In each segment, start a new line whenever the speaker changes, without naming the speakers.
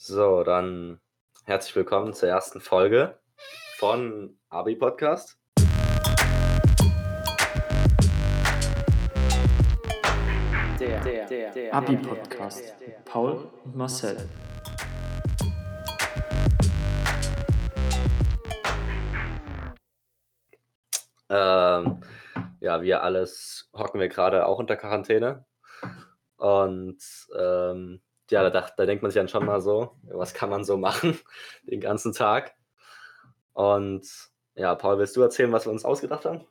So, dann herzlich willkommen zur ersten Folge von Abi Podcast.
Der, der, der, der Abi-Podcast. Paul und Marcel.
Ähm, ja, wir alles hocken wir gerade auch unter Quarantäne. Und ähm, ja, da, da denkt man sich dann schon mal so, was kann man so machen den ganzen Tag? Und ja, Paul, willst du erzählen, was wir uns ausgedacht haben?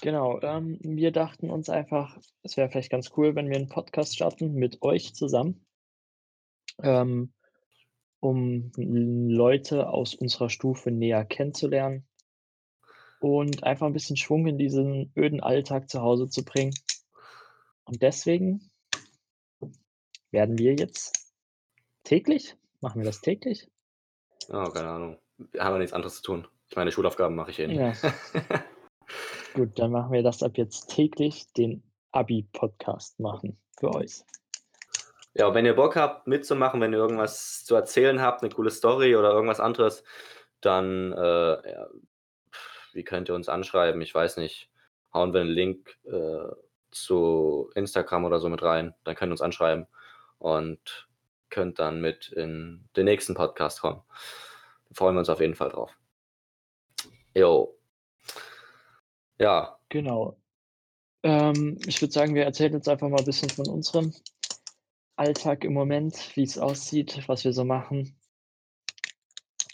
Genau, ähm, wir dachten uns einfach, es wäre vielleicht ganz cool, wenn wir einen Podcast starten mit euch zusammen, ähm, um Leute aus unserer Stufe näher kennenzulernen und einfach ein bisschen Schwung in diesen öden Alltag zu Hause zu bringen. Und deswegen werden wir jetzt täglich, machen wir das täglich?
Oh, keine Ahnung. Wir haben ja nichts anderes zu tun. Ich meine, Schulaufgaben mache ich eh nicht.
Ja. Gut, dann machen wir das ab jetzt täglich, den Abi-Podcast machen für euch.
Ja, und wenn ihr Bock habt mitzumachen, wenn ihr irgendwas zu erzählen habt, eine coole Story oder irgendwas anderes, dann äh, ja, wie könnt ihr uns anschreiben? Ich weiß nicht. Hauen wir einen Link äh, zu Instagram oder so mit rein. Dann könnt ihr uns anschreiben und könnt dann mit in den nächsten Podcast kommen. Da freuen wir uns auf jeden Fall drauf. Jo. Ja.
Genau. Ähm, ich würde sagen, wir erzählen jetzt einfach mal ein bisschen von unserem Alltag im Moment, wie es aussieht, was wir so machen.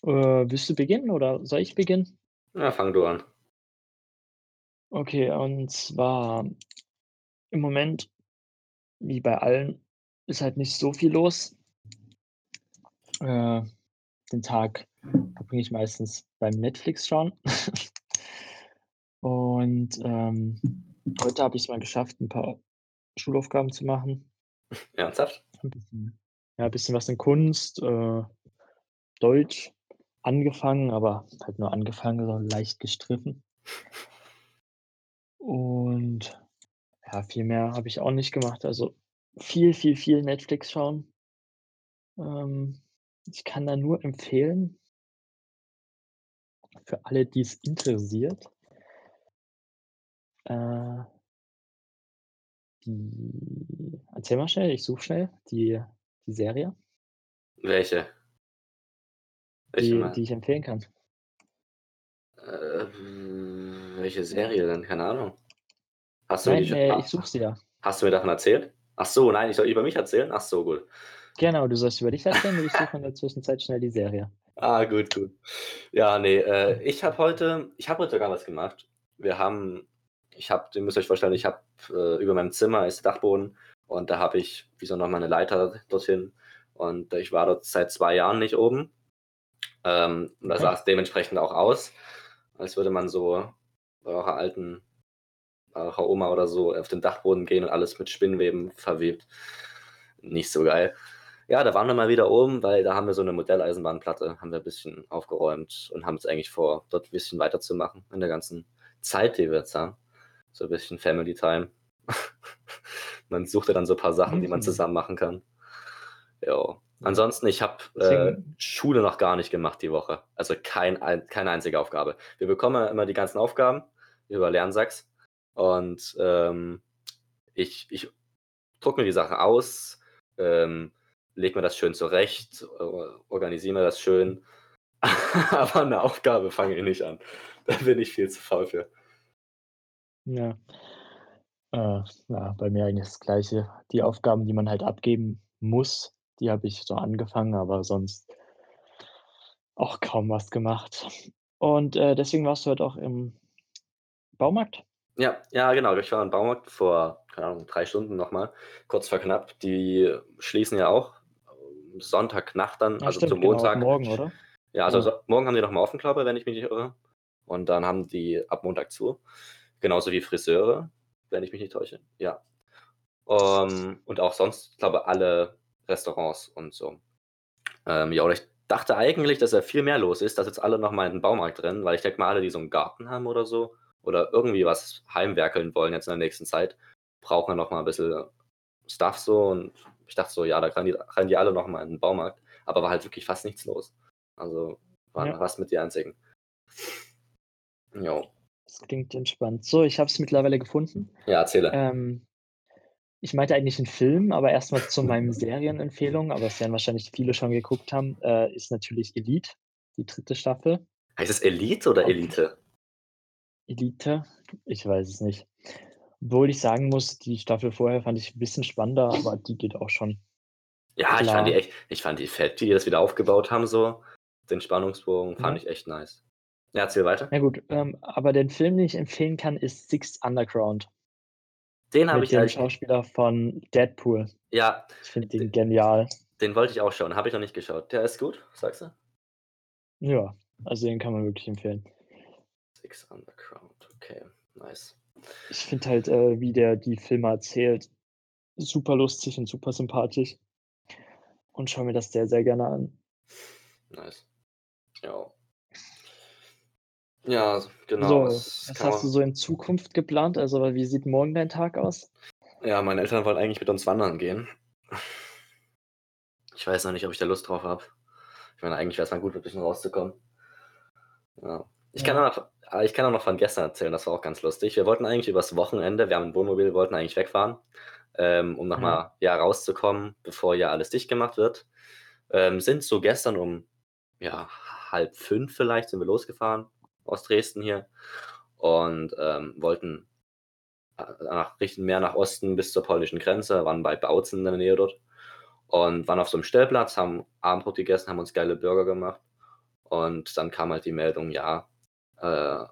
Äh, willst du beginnen oder soll ich beginnen?
Ja, fang du an.
Okay, und zwar im Moment, wie bei allen, ist halt nicht so viel los. Äh, den Tag verbringe ich meistens beim Netflix schauen. und ähm, heute habe ich es mal geschafft, ein paar Schulaufgaben zu machen.
Ernsthaft?
Ein bisschen, ja, ein bisschen was in Kunst, äh, Deutsch angefangen, aber halt nur angefangen, so leicht gestriffen. Und ja, viel mehr habe ich auch nicht gemacht. Also viel, viel, viel Netflix schauen. Ähm, ich kann da nur empfehlen, für alle, die es interessiert, äh, die, erzähl mal schnell, ich suche schnell die, die Serie.
Welche?
Die, die ich empfehlen kann.
Äh, welche Serie denn? Keine Ahnung.
Hast du nein, die, äh, ich suche sie ja.
Hast du mir davon erzählt? Ach so, nein, ich soll über mich erzählen? Ach so, gut.
Genau, du sollst über dich erzählen und ich suche in der Zwischenzeit schnell die Serie.
Ah, gut, gut. Ja, nee, äh, ich habe heute, ich habe heute sogar was gemacht. Wir haben, ich habe, ihr müsst euch vorstellen, ich habe äh, über meinem Zimmer ist Dachboden und da habe ich, wie so nochmal eine Leiter dorthin und ich war dort seit zwei Jahren nicht oben ähm, und da sah es dementsprechend auch aus, als würde man so bei eurer alten, eurer Oma oder so auf den Dachboden gehen und alles mit Spinnweben verwebt. Nicht so geil. Ja, da waren wir mal wieder oben, weil da haben wir so eine Modelleisenbahnplatte, haben wir ein bisschen aufgeräumt und haben es eigentlich vor, dort ein bisschen weiterzumachen in der ganzen Zeit, die wir jetzt haben. So ein bisschen Family Time. man sucht ja dann so ein paar Sachen, die man mhm. zusammen machen kann. Ja. Ansonsten, ich habe äh, Schule noch gar nicht gemacht die Woche. Also kein, keine einzige Aufgabe. Wir bekommen immer die ganzen Aufgaben über Lernsachs und ähm, ich, ich drucke mir die Sachen aus, ähm, lege mir das schön zurecht, organisiere mir das schön. Aber eine Aufgabe fange ich nicht an. Da bin ich viel zu faul für.
Ja. Äh, ja, bei mir eigentlich das Gleiche. Die Aufgaben, die man halt abgeben muss, die habe ich so angefangen, aber sonst auch kaum was gemacht. Und, äh, deswegen warst du heute auch im Baumarkt?
Ja, ja, genau. Ich war im Baumarkt vor, keine Ahnung, 3 Stunden nochmal, kurz vor knapp. Die schließen ja auch Sonntagnacht dann,
Ja,
also
stimmt,
zum
genau,
Montag.
morgen, oder?
Ja, also so morgen haben die noch mal offen, glaube ich, wenn ich mich nicht irre. Und dann haben die ab Montag zu. Genauso wie Friseure, wenn ich mich nicht täusche. Ja. Ähm, und auch sonst, glaube alle Restaurants und so. Ähm, ja, oder ich dachte eigentlich, dass da viel mehr los ist, dass jetzt alle noch mal in den Baumarkt rennen, weil ich denke mal, alle, die so einen Garten haben oder so oder irgendwie was heimwerkeln wollen jetzt in der nächsten Zeit, brauchen ja noch mal ein bisschen Stuff so und Ich dachte so, ja, da rennen die, rennen die alle nochmal in den Baumarkt. Aber war halt wirklich fast nichts los. Also waren
Ja.
fast mit die einzigen. Jo.
Das klingt entspannt. So, ich habe es mittlerweile gefunden.
Ja, erzähle.
Ähm, ich meinte eigentlich einen Film, aber erstmal zu meinen Serienempfehlungen, aber es werden wahrscheinlich viele schon geguckt haben, äh, ist natürlich Elite, die dritte Staffel.
Heißt es Elite oder Elite?
Elite? Ich weiß es nicht. Obwohl ich sagen muss, die Staffel vorher fand ich ein bisschen spannender, aber die geht auch schon.
Ja, ich
Klar.
fand die echt, ich fand die fett, wie die das wieder aufgebaut haben, so. Den Spannungsbogen fand
Ja.
ich echt nice. Ja, erzähl weiter.
Na gut, ähm, aber den Film, den ich empfehlen kann, ist Sixth Underground
Den habe ich
dem
halt,
Schauspieler von Deadpool.
ja,
Ich finde den genial.
den wollte ich auch schauen, habe ich noch nicht geschaut. Der ist gut, sagst du?
Ja, also den kann man wirklich empfehlen.
Six Underground, okay, nice.
Ich finde halt, äh, wie der die Filme erzählt, super lustig und super sympathisch. Und schaue mir das sehr, sehr gerne an.
Nice. Ja. Ja, genau.
so, was
kann
hast du
man-
so in Zukunft geplant? Also, wie sieht morgen dein Tag aus?
Ja, meine Eltern wollen eigentlich mit uns wandern gehen. Ich weiß noch nicht, ob ich da Lust drauf habe. Ich meine, eigentlich wäre es mal gut, ein bisschen rauszukommen. Ja. Ich, kann
Ja.
auch noch, ah, ich kann auch noch von gestern erzählen, das war auch ganz lustig. Wir wollten eigentlich übers Wochenende, wir haben ein Wohnmobil, wollten eigentlich wegfahren, ähm, um nochmal ja, rauszukommen, bevor ja alles dicht gemacht wird. Ähm, sind so gestern um ja, halb fünf vielleicht sind wir losgefahren aus Dresden hier und ähm, wollten äh, nach, richten mehr nach Osten bis zur polnischen Grenze, waren bei Bautzen in der Nähe dort und waren auf so einem Stellplatz, haben Abendbrot gegessen, haben uns geile Burger gemacht und dann kam halt die Meldung, ja, äh,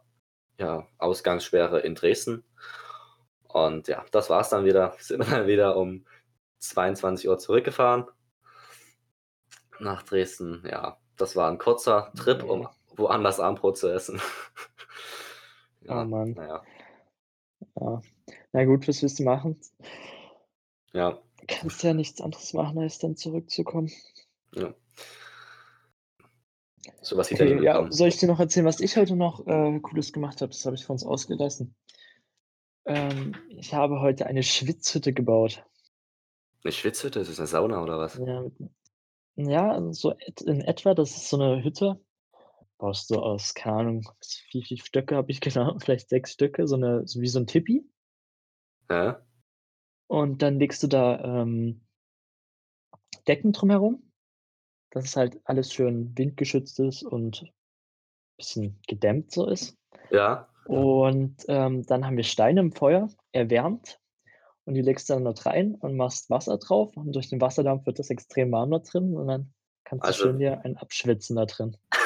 ja, Ausgangssperre in Dresden und ja, das war's dann wieder, sind wir dann wieder um 22 Uhr zurückgefahren nach Dresden, ja, das war ein kurzer Trip, um woanders Abendbrot zu essen.
Oh Mann.
Naja,
Ja. Na gut, was willst du machen?
ja,
Kannst ja nichts anderes machen, als dann zurückzukommen.
ja. So was
Okay, ja, soll ich dir noch erzählen, was ich heute noch äh, Cooles gemacht habe? Das habe ich von uns ausgelassen. Ähm, ich habe heute eine Schwitzhütte gebaut.
Eine Schwitzhütte, ist das eine Sauna oder was?
Ja, ja, so et, in etwa, das ist so eine Hütte. Baust du aus, keine Ahnung, wie viele Stöcke habe ich genau? Vielleicht sechs Stücke, so eine, so wie so ein Tipi.
Ja?
Und dann legst du da ähm, Decken drumherum, dass es halt alles schön windgeschützt ist und ein bisschen gedämmt so ist.
Ja?
Und ähm, dann haben wir Steine im Feuer erwärmt und die legst du dann dort rein und machst Wasser drauf und durch den Wasserdampf wird das extrem warm da drin und dann kannst du
Also-
schön dir ein abschwitzen da drin.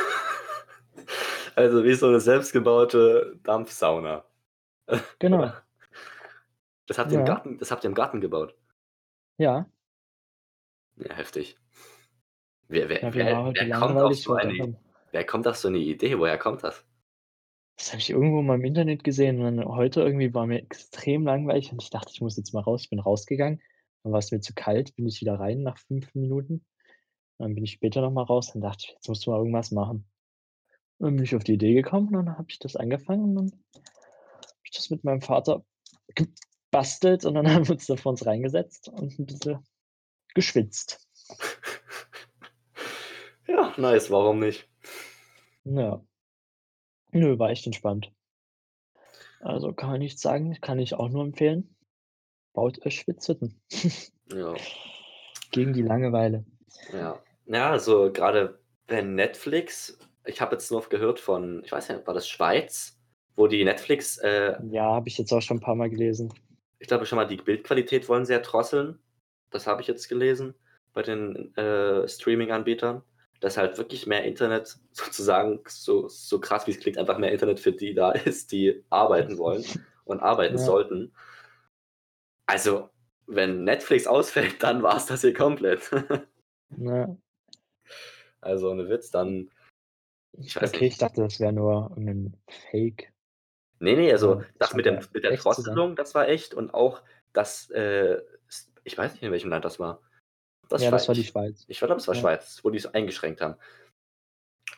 Also wie so eine selbstgebaute Dampfsauna.
Genau?
Das habt ihr im
Ja.
Garten, das habt ihr im Garten gebaut.
ja.
Ja, heftig. Wer, wer,
ja
wer,
heute
wer, kommt auf so eine, wer kommt auf so eine Idee? Woher kommt das?
Das habe ich irgendwo mal im Internet gesehen und dann heute irgendwie war mir extrem langweilig und ich dachte, ich muss jetzt mal raus. Ich bin rausgegangen, dann war es mir zu kalt, bin ich wieder rein nach fünf Minuten. Dann bin ich später noch mal raus, dann dachte ich, jetzt musst du mal irgendwas machen. Und dann bin ich auf die Idee gekommen und dann habe ich das angefangen und dann habe ich das mit meinem Vater gebastelt und dann haben wir uns da vor uns reingesetzt und ein bisschen geschwitzt.
Ja, nice, warum nicht?
Ja. Nö, war echt entspannt. Also kann man nichts sagen, kann ich auch nur empfehlen. Baut euch Schwitzhütten.
Ja,
Gegen die Langeweile.
ja. Ja, also gerade wenn Netflix, ich habe jetzt noch gehört von, ich weiß nicht, war das Schweiz, wo die Netflix, äh,
Ja, habe ich jetzt auch schon ein paar Mal gelesen.
ich glaube schon mal, die Bildqualität wollen sie ja drosseln. Das habe ich jetzt gelesen bei den äh, Streaming-Anbietern. Dass halt wirklich mehr Internet, sozusagen, so, so krass wie es klingt, einfach mehr Internet für die da ist, die arbeiten wollen und arbeiten
Ja.
sollten. Also, wenn Netflix ausfällt, dann war es das hier komplett.
Ja.
also, ohne Witz, dann. Ich weiß
Okay,
nicht.
ich dachte, das wäre nur ein Fake.
Nee, nee, also
Ja,
das mit, dem, mit der. Drosselung, das war echt. Und auch das, äh, ich weiß nicht, in welchem Land das war. Das
ja, das war die
Schweiz. Ich glaube, es war
Ja.
Schweiz, wo die es eingeschränkt haben.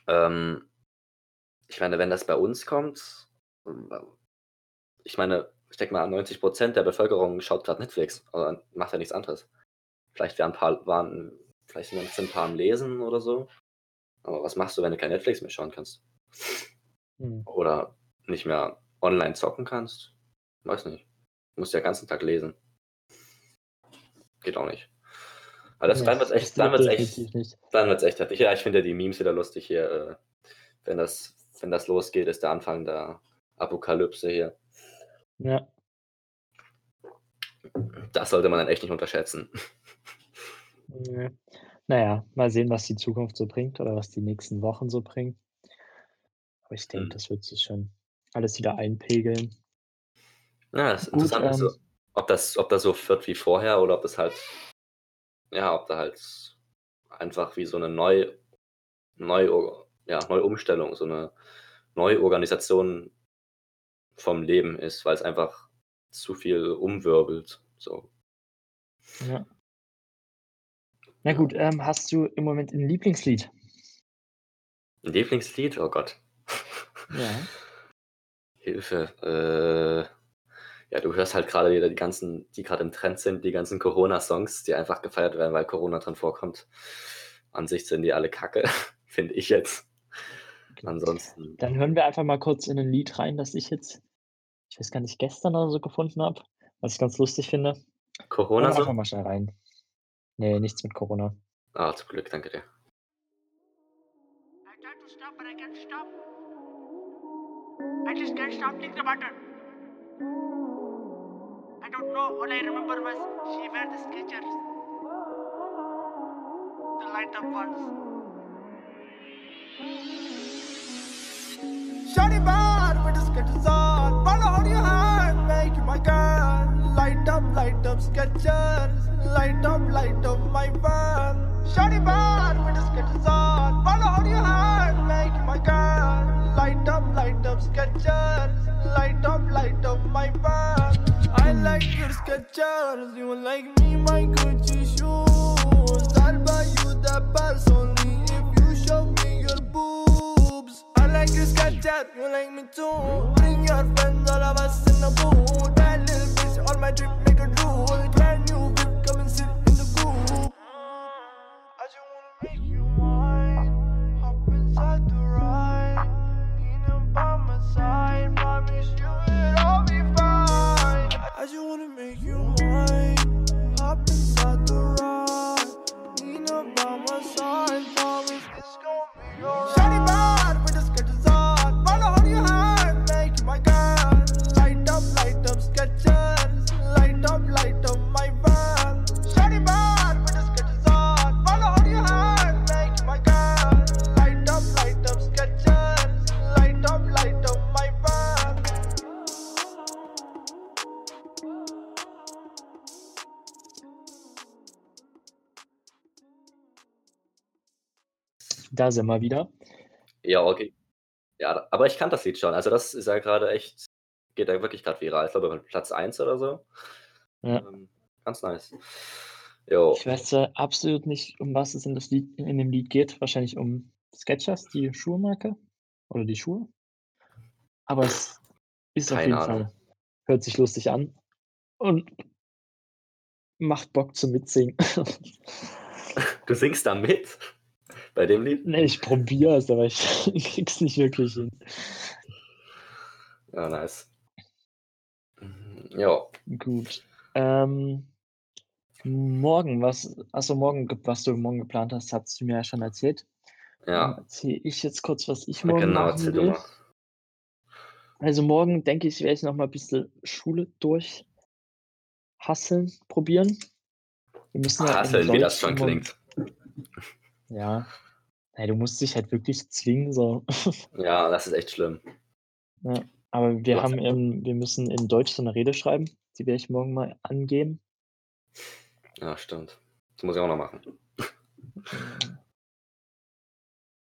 Ähm, ich meine, wenn das bei uns kommt, ich meine, ich denke mal, 90% der Bevölkerung schaut gerade Netflix oder macht ja nichts anderes. Vielleicht wären ein paar, waren, vielleicht sind ein paar am Lesen oder so. Aber was machst du, wenn du kein Netflix mehr schauen kannst?
Hm.
Oder nicht mehr online zocken kannst? Weiß nicht. Du musst ja den ganzen Tag lesen. Geht auch nicht. Aber das,
Nee,
dann wird's
das
echt, dann wird's echt,
nicht.
dann wird's echt heftig. Ja, ich finde ja die Memes wieder lustig hier. Äh, wenn das, wenn das losgeht, ist der Anfang der Apokalypse hier.
Ja.
Das sollte man dann echt nicht unterschätzen.
Naja, mal sehen, was die Zukunft so bringt oder was die nächsten Wochen so bringen. Aber ich denke,
Hm.
das wird sich schon alles wieder einpegeln.
Ja, das
Gut,
ist,
ähm,
so, ob das, ob das so wird wie vorher oder ob das halt, ja, ob da halt einfach wie so eine Neu, Neu, ja, Neuumstellung, so eine Neuorganisation vom Leben ist, weil es einfach zu viel umwirbelt. So.
Ja. Na gut, ähm, hast du im Moment ein Lieblingslied?
Ein Lieblingslied? Oh Gott.
Ja.
Hilfe. Äh, ja, du hörst halt gerade wieder die ganzen, die gerade im Trend sind, die ganzen Corona-Songs, die einfach gefeiert werden, weil Corona drin vorkommt. An sich sind die alle kacke, finde ich jetzt. Ansonsten,
Dann hören wir einfach mal kurz in ein Lied rein, das ich jetzt, ich weiß gar nicht, gestern oder so gefunden habe, was ich ganz lustig finde. Hören wir
Corona
einfach
so?
mal schnell rein. Nee, nichts mit Corona.
Ah, zum Glück, danke dir.
I tried to stop, but I can't stop. I just can't stop thinking about her. I don't know. All I remember was she wear the Skechers, the light up ones. Shawty bad with the Skechers on. Follow hold your hand, make my girl. Light up, light up Skechers. Light up, light up my van. Shawty bad with the Skechers on. Follow hold your hand, make my girl. Light up, light up Skechers. Light up, light up my van. I like your Skechers. You like me, my Gucci shoes. I'll buy you the purse only if you show me your boobs. I like your Skechers. You like me too. Bring your friends, all of us in the booth. That little bitch on my trip, make a drool. Brand new
Da sind wir wieder.
Ja, okay. Ja, aber ich kann das Lied schon. Also das ist ja gerade echt, geht ja wirklich gerade viral. Ich glaube, bei Platz 1 oder so.
Ja.
Ähm, ganz nice. Jo.
Ich weiß zwar absolut nicht, um was es in, das Lied, in dem Lied geht. Wahrscheinlich um Skechers, die Schuhmarke oder die Schuhe. Aber es ist auf
Keine
jeden
Ahnung.
Fall, hört sich lustig an und macht Bock zum Mitsingen.
Du singst da mit? Bei dem Lied?
nee, ich probiere es, aber ich krieg's nicht wirklich hin.
Ja, nice. Ja,
Gut. Ähm, morgen, was, achso, morgen, ge- was du morgen geplant hast, hast du mir ja schon erzählt. Dann
ja.
erzähle ich jetzt kurz, was ich morgen
Genau,
machen will.
mal.
Also morgen denke ich, werde ich noch mal ein bisschen Schule durchhasseln, probieren. Wir müssen ja
Hasseln, wie das schon klingt.
Ja. Nein, du musst dich halt wirklich zwingen, so.
Ja, das ist echt schlimm.
Ja. Aber wir haben, ähm, wir müssen in Deutsch so eine Rede schreiben. Die werde ich morgen mal angeben.
Ja, stimmt. Das muss ich auch noch machen.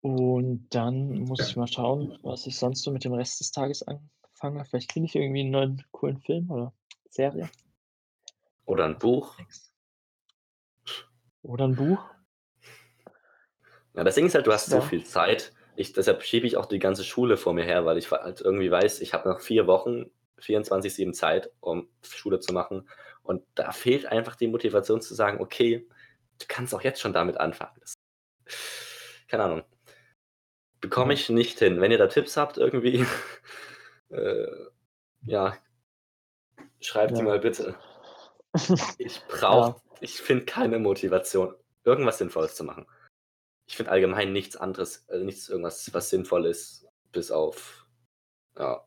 Und dann muss ich mal schauen, was ich sonst so mit dem Rest des Tages anfange. Vielleicht finde ich irgendwie einen neuen coolen Film oder Serie.
Oder ein Buch.
Oder ein Buch.
Ja, das Ding ist halt, du hast so
Ja.
viel Zeit. Ich, deshalb schiebe ich auch die ganze Schule vor mir her, weil ich halt irgendwie weiß, ich habe noch vier Wochen, 24-7 Zeit, um Schule zu machen. Und da fehlt einfach die Motivation zu sagen, okay, du kannst auch jetzt schon damit anfangen. Das, keine Ahnung. Bekomme ich nicht hin. Wenn ihr da Tipps habt, irgendwie, äh, ja, schreibt die
Ja.
mal bitte. Ich brauche, ich finde keine Motivation, irgendwas Sinnvolles zu machen. Ich finde allgemein nichts anderes, äh, nichts irgendwas, was sinnvoll ist, bis auf ja,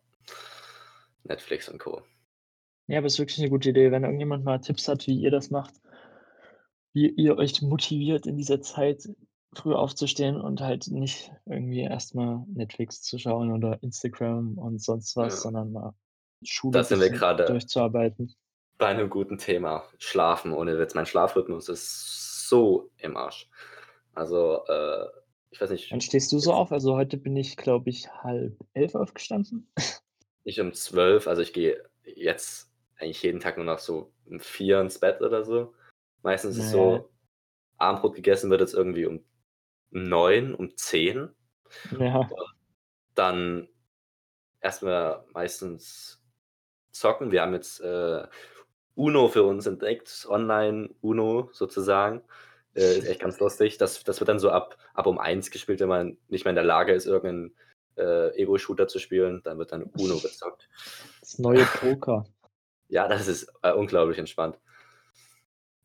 Netflix und Co.
Ja, aber es ist wirklich eine gute Idee, wenn irgendjemand mal Tipps hat, wie ihr das macht, wie ihr euch motiviert in dieser Zeit früh aufzustehen und halt nicht irgendwie erstmal Netflix zu schauen oder Instagram und sonst was,
Ja.
sondern mal Schule
Da sind wir gerade-
durchzuarbeiten.
Bei einem guten Thema, Schlafen ohne Witz. Mein Schlafrhythmus ist so im Arsch. Also, äh, ich weiß nicht,
Wann stehst du so auf? Also heute bin ich, glaube ich, halb elf aufgestanden.
ich um 12, also ich gehe jetzt eigentlich jeden Tag nur noch so um 4 ins Bett oder so. Meistens ist es
Naja.
so, Abendbrot gegessen wird jetzt irgendwie um 9, um 10.
Ja,
Dann erstmal meistens zocken. Wir haben jetzt äh, Uno für uns entdeckt, online Uno sozusagen. Äh, ist echt ganz lustig. Das, das wird dann so ab, ab um 1 gespielt, wenn man nicht mehr in der Lage ist, irgendeinen äh, Ego-Shooter zu spielen. Dann wird dann Uno gezockt.
das neue Poker.
Ja, das ist äh, unglaublich entspannt.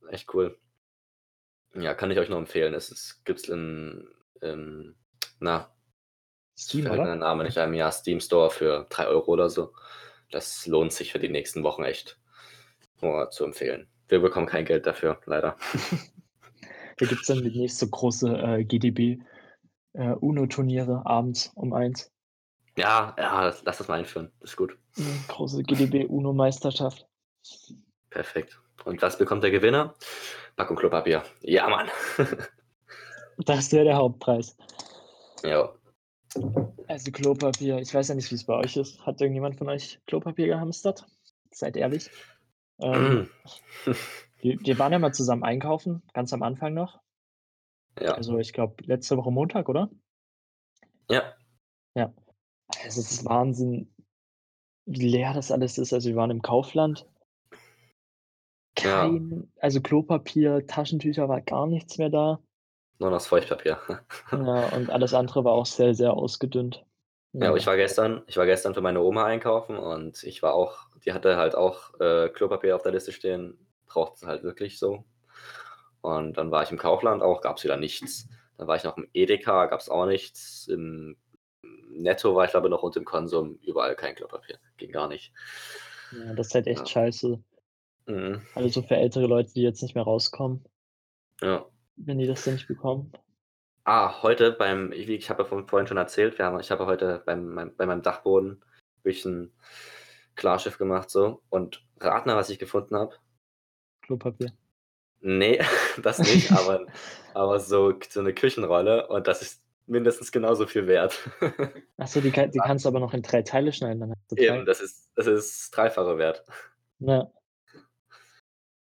Echt cool. Ja, kann ich euch nur empfehlen. Es ist, gibt's in, in na,
Steam, oder?
der Name nicht einem Jahr Steam Store für 3 Euro oder so. Das lohnt sich für die nächsten Wochen echt. Nur zu empfehlen. Wir bekommen kein Geld dafür, leider.
Da gibt es dann die nächste große äh, GDB äh, UNO-Turniere abends um eins.
Ja, ja, das- lass das mal einführen. Das ist gut.
Mhm, Große GDB UNO-Meisterschaft.
Perfekt. Und was bekommt der Gewinner? Packung Klopapier. Ja, Mann.
Das wäre der Hauptpreis.
ja.
Also Klopapier, ich weiß ja nicht, wie es bei euch ist. Hat irgendjemand von euch Klopapier gehamstert? Seid ehrlich. Ähm, wir, wir waren ja mal zusammen einkaufen, ganz am Anfang noch.
ja.
Also ich glaube letzte Woche Montag, oder?
Ja.
Also es ist Wahnsinn, wie leer das alles ist. Also wir waren im Kaufland.
Ja.
Kein, also Klopapier, Taschentücher war gar nichts mehr da.
Nur noch das Feuchtpapier.
Ja, und alles andere war auch sehr, sehr ausgedünnt.
Ja, aber ich war gestern, ich war gestern für meine Oma einkaufen und ich war auch, die hatte halt auch äh, Klopapier auf der Liste stehen, braucht sie halt wirklich so. Und dann war ich im Kaufland auch, gab es wieder nichts. Dann war ich noch im Edeka, gab es auch nichts. Im Netto war ich glaube noch und im Konsum überall kein Klopapier. Ging gar nicht.
Ja, das ist halt echt
Ja.
scheiße.
Mhm.
Also für ältere Leute, die jetzt nicht mehr rauskommen,
Ja.
wenn die das dann nicht bekommen.
Ah, heute beim, ich, ich habe ja vorhin schon erzählt, wir haben, ich habe heute beim, mein, bei meinem Dachboden ich ein Klarschiff gemacht so. Und rat mal, was ich gefunden habe.
Klopapier.
Nee, das nicht, aber, aber so, so eine Küchenrolle und das ist mindestens genauso viel wert.
Achso, die, die kannst du aber noch in drei Teile schneiden. Dann hast.
Eben, das ist, das ist dreifache wert.
Ja,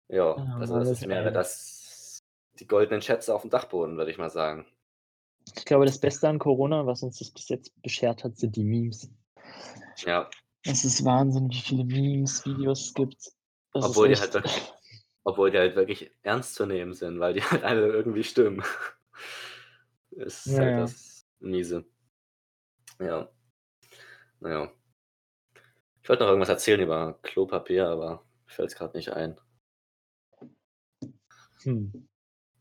Ja,
Ah,
also das ist mehr als die goldenen Schätze auf dem Dachboden, würde ich mal sagen.
ich glaube, das Beste an Corona, was uns das bis jetzt beschert hat, sind die Memes.
Ja,
Es ist Wahnsinn, wie viele Memes, Videos es gibt. Das
obwohl die halt wirklich, obwohl die halt wirklich ernst zu nehmen sind, weil die halt alle irgendwie stimmen. ist
Ja,
halt
ja.
das Miese. Ja. Naja. Ich wollte noch irgendwas erzählen über Klopapier, aber mir fällt es gerade nicht ein.
Hm.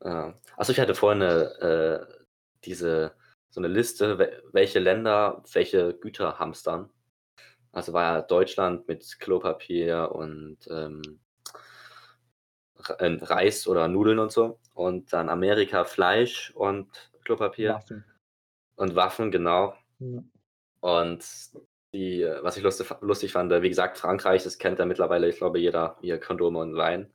Ja. Achso, ich hatte vorhin eine, äh, diese, so eine Liste, wel- welche Länder welche Güter hamstern. Also war ja Deutschland mit Klopapier und ähm, äh, Reis oder Nudeln und so. Und dann Amerika Fleisch und Klopapier
Waffen.
und Waffen, genau.
Ja.
Und die, was ich lustig, lustig fand, äh, wie gesagt, Frankreich, das kennt ja mittlerweile, ich glaube, jeder ihr Kondome und Wein.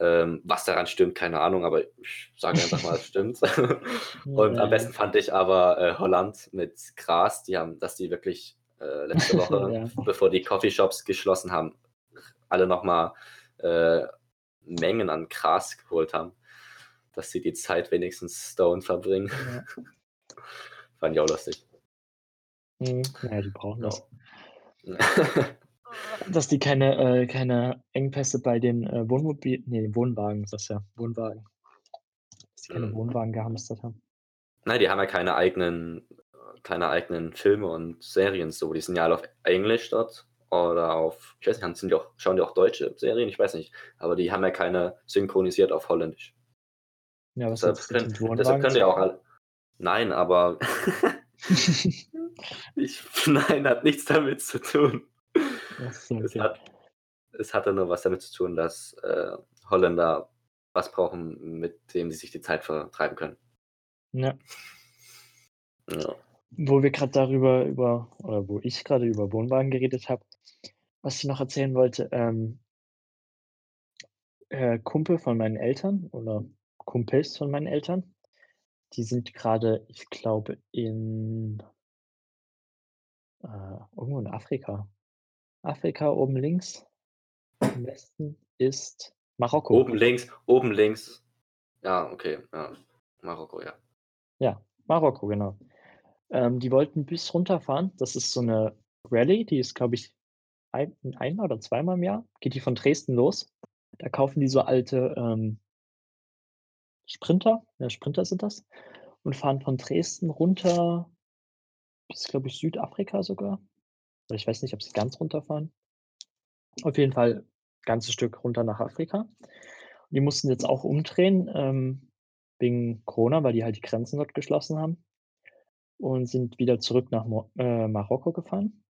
Ähm, was daran stimmt, keine Ahnung, aber ich sage einfach mal, es stimmt. und am besten fand ich aber äh, Holland mit Gras, die haben, dass die wirklich äh, letzte Woche,
Ja.
bevor die Coffeeshops geschlossen haben, alle nochmal äh, Mengen an Gras geholt haben, dass sie die Zeit wenigstens stone verbringen.
Ja.
Fand ich auch lustig.
Hm. ja, die brauchen das. Dass die keine, äh, keine Engpässe bei den äh, Wohnmobil nee, Wohnwagen ist das ja, Wohnwagen. Dass die keine
Mhm.
Wohnwagen gehamstert haben.
Nein, die haben ja keine eigenen keine eigenen Filme und Serien so. Die sind ja alle auf Englisch dort oder auf ich weiß nicht, sind die auch schauen die auch deutsche Serien? Ich weiß nicht, aber die haben ja keine synchronisiert auf Holländisch.
Ja, was
Deshalb können deshalb können die auch alle nein, aber ich nein, hat nichts damit zu tun.
So,
Es
okay.
hat es hatte nur was damit zu tun, dass, äh, Holländer was brauchen, mit dem sie sich die Zeit vertreiben können.
Ja.
Ja.
Wo wir grad darüber über oder wo ich grade über Wohnwagen geredet habe, was ich noch erzählen wollte, ähm äh, Kumpel von meinen Eltern oder Kumpels von meinen Eltern, die sind grade, ich glaube, in äh, irgendwo in Afrika. Afrika oben links im Westen ist Marokko.
Oben links oben links. Ja, okay, ja. Marokko, ja.
Ja, Marokko, genau. Ähm, die wollten bis runterfahren. Das ist so 'ne Rallye, die ist, glaube ich, ein einmal oder zweimal im Jahr geht die von Dresden los. Da kaufen die so alte, ähm Sprinter, ja, Sprinter sind das und fahren von Dresden runter bis, glaube ich, Südafrika sogar. Ich weiß nicht, ob sie ganz runterfahren. Auf jeden Fall ganzes Stück runter nach Afrika. Und die mussten jetzt auch umdrehen, ähm, wegen Corona, weil die halt die Grenzen dort geschlossen haben und sind wieder zurück nach Mo äh, Marokko gefahren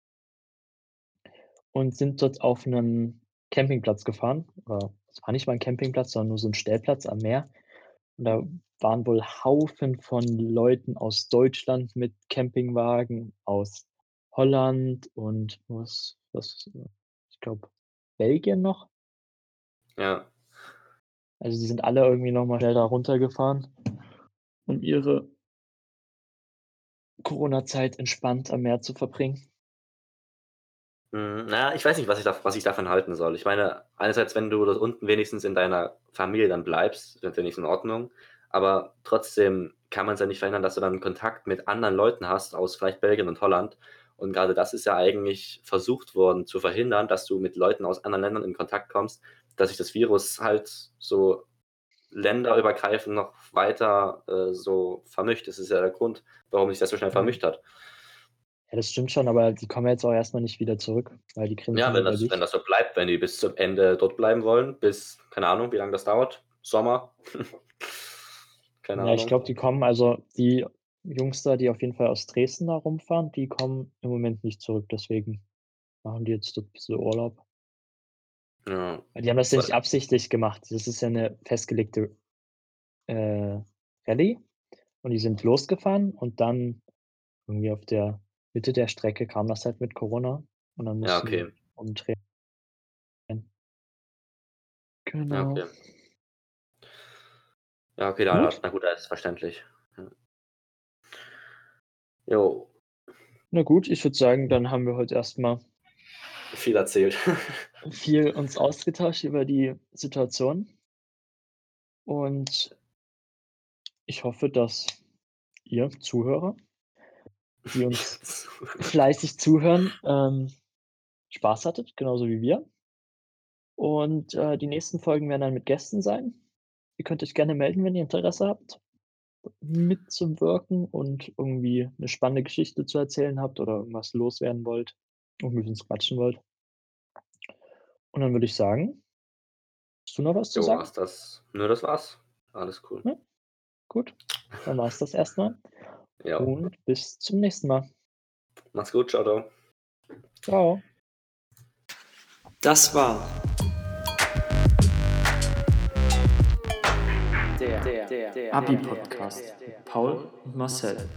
und sind dort auf 'nen Campingplatz gefahren. Oder es war nicht mal 'n Campingplatz, sondern nur so 'n Stellplatz am Meer. Und da waren wohl Haufen von Leuten aus Deutschland mit Campingwagen, aus Holland und was was ich glaube, Belgien noch.
Ja.
Also, die sind alle irgendwie noch mal schnell da runtergefahren, um ihre Corona-Zeit entspannt am Meer zu verbringen.
Mhm, na ja, ich weiß nicht, was ich da was ich davon halten soll. Ich meine, einerseits, wenn du dort unten wenigstens in deiner Familie dann bleibst, finde ich in Ordnung, aber trotzdem kann man's ja nicht verhindern, dass du dann Kontakt mit anderen Leuten hast aus vielleicht Belgien und Holland. Und grade das ist ja eigentlich versucht worden zu verhindern, dass du mit Leuten aus anderen Ländern in Kontakt kommst, dass sich das Virus halt so länderübergreifend noch weiter, äh, so vermischt. Das ist ja der Grund, warum sich das so schnell
Mhm.
vermischt hat.
Ja, das stimmt schon, aber die kommen jetzt auch erst mal nicht wieder zurück, weil die Grenzen
Ja, wenn das wenn das so bleibt, wenn die bis zum Ende dort bleiben wollen, bis keine Ahnung, wie lang das dauert, Sommer? Keine
Ja, ich
Ahnung.
glaube, die kommen also die Jungs da, die auf jeden Fall aus Dresden da rumfahren, die kommen im Moment nicht zurück, deswegen machen die jetzt dort bisschen Urlaub.
Ja.
Die haben das ja nicht absichtlich gemacht. Das ist ja 'ne festgelegte, äh, Rallye und die sind losgefahren und dann irgendwie auf der Mitte der Strecke kam das halt mit Corona und dann
Ja,
mussten die
okay.
umdrehen.
Ja,
Genau.
okay. Ja, okay, da
Gut.
na gut, das ist verständlich. Ja. Jo.
Na gut, ich würde sagen, dann haben wir heute erst mal
Viel erzählt.
viel uns ausgetauscht über die Situation. Und ich hoffe, dass ihr Zuhörer, die uns fleißig zuhören, ähm, Spaß hattet, genauso wie wir. Und, äh, die nächsten Folgen werden dann mit Gästen sein. Ihr könnt euch gerne melden, wenn ihr Interesse habt, mitzuwirken und irgendwie 'ne spannende Geschichte zu erzählen habt oder irgendwas loswerden wollt und mit uns quatschen wollt. Und dann würde ich sagen hast du noch was zu
Jo,
sagen?
war's das? Nö, das war's. Alles cool.
Ne? Gut, dann war's das erst mal
Ja.
und bis zum nächsten Mal.
Mach's gut. Tschau, tschau.
Tschau.
Das war der, der, der Abi-Podcast Paul und Marcel.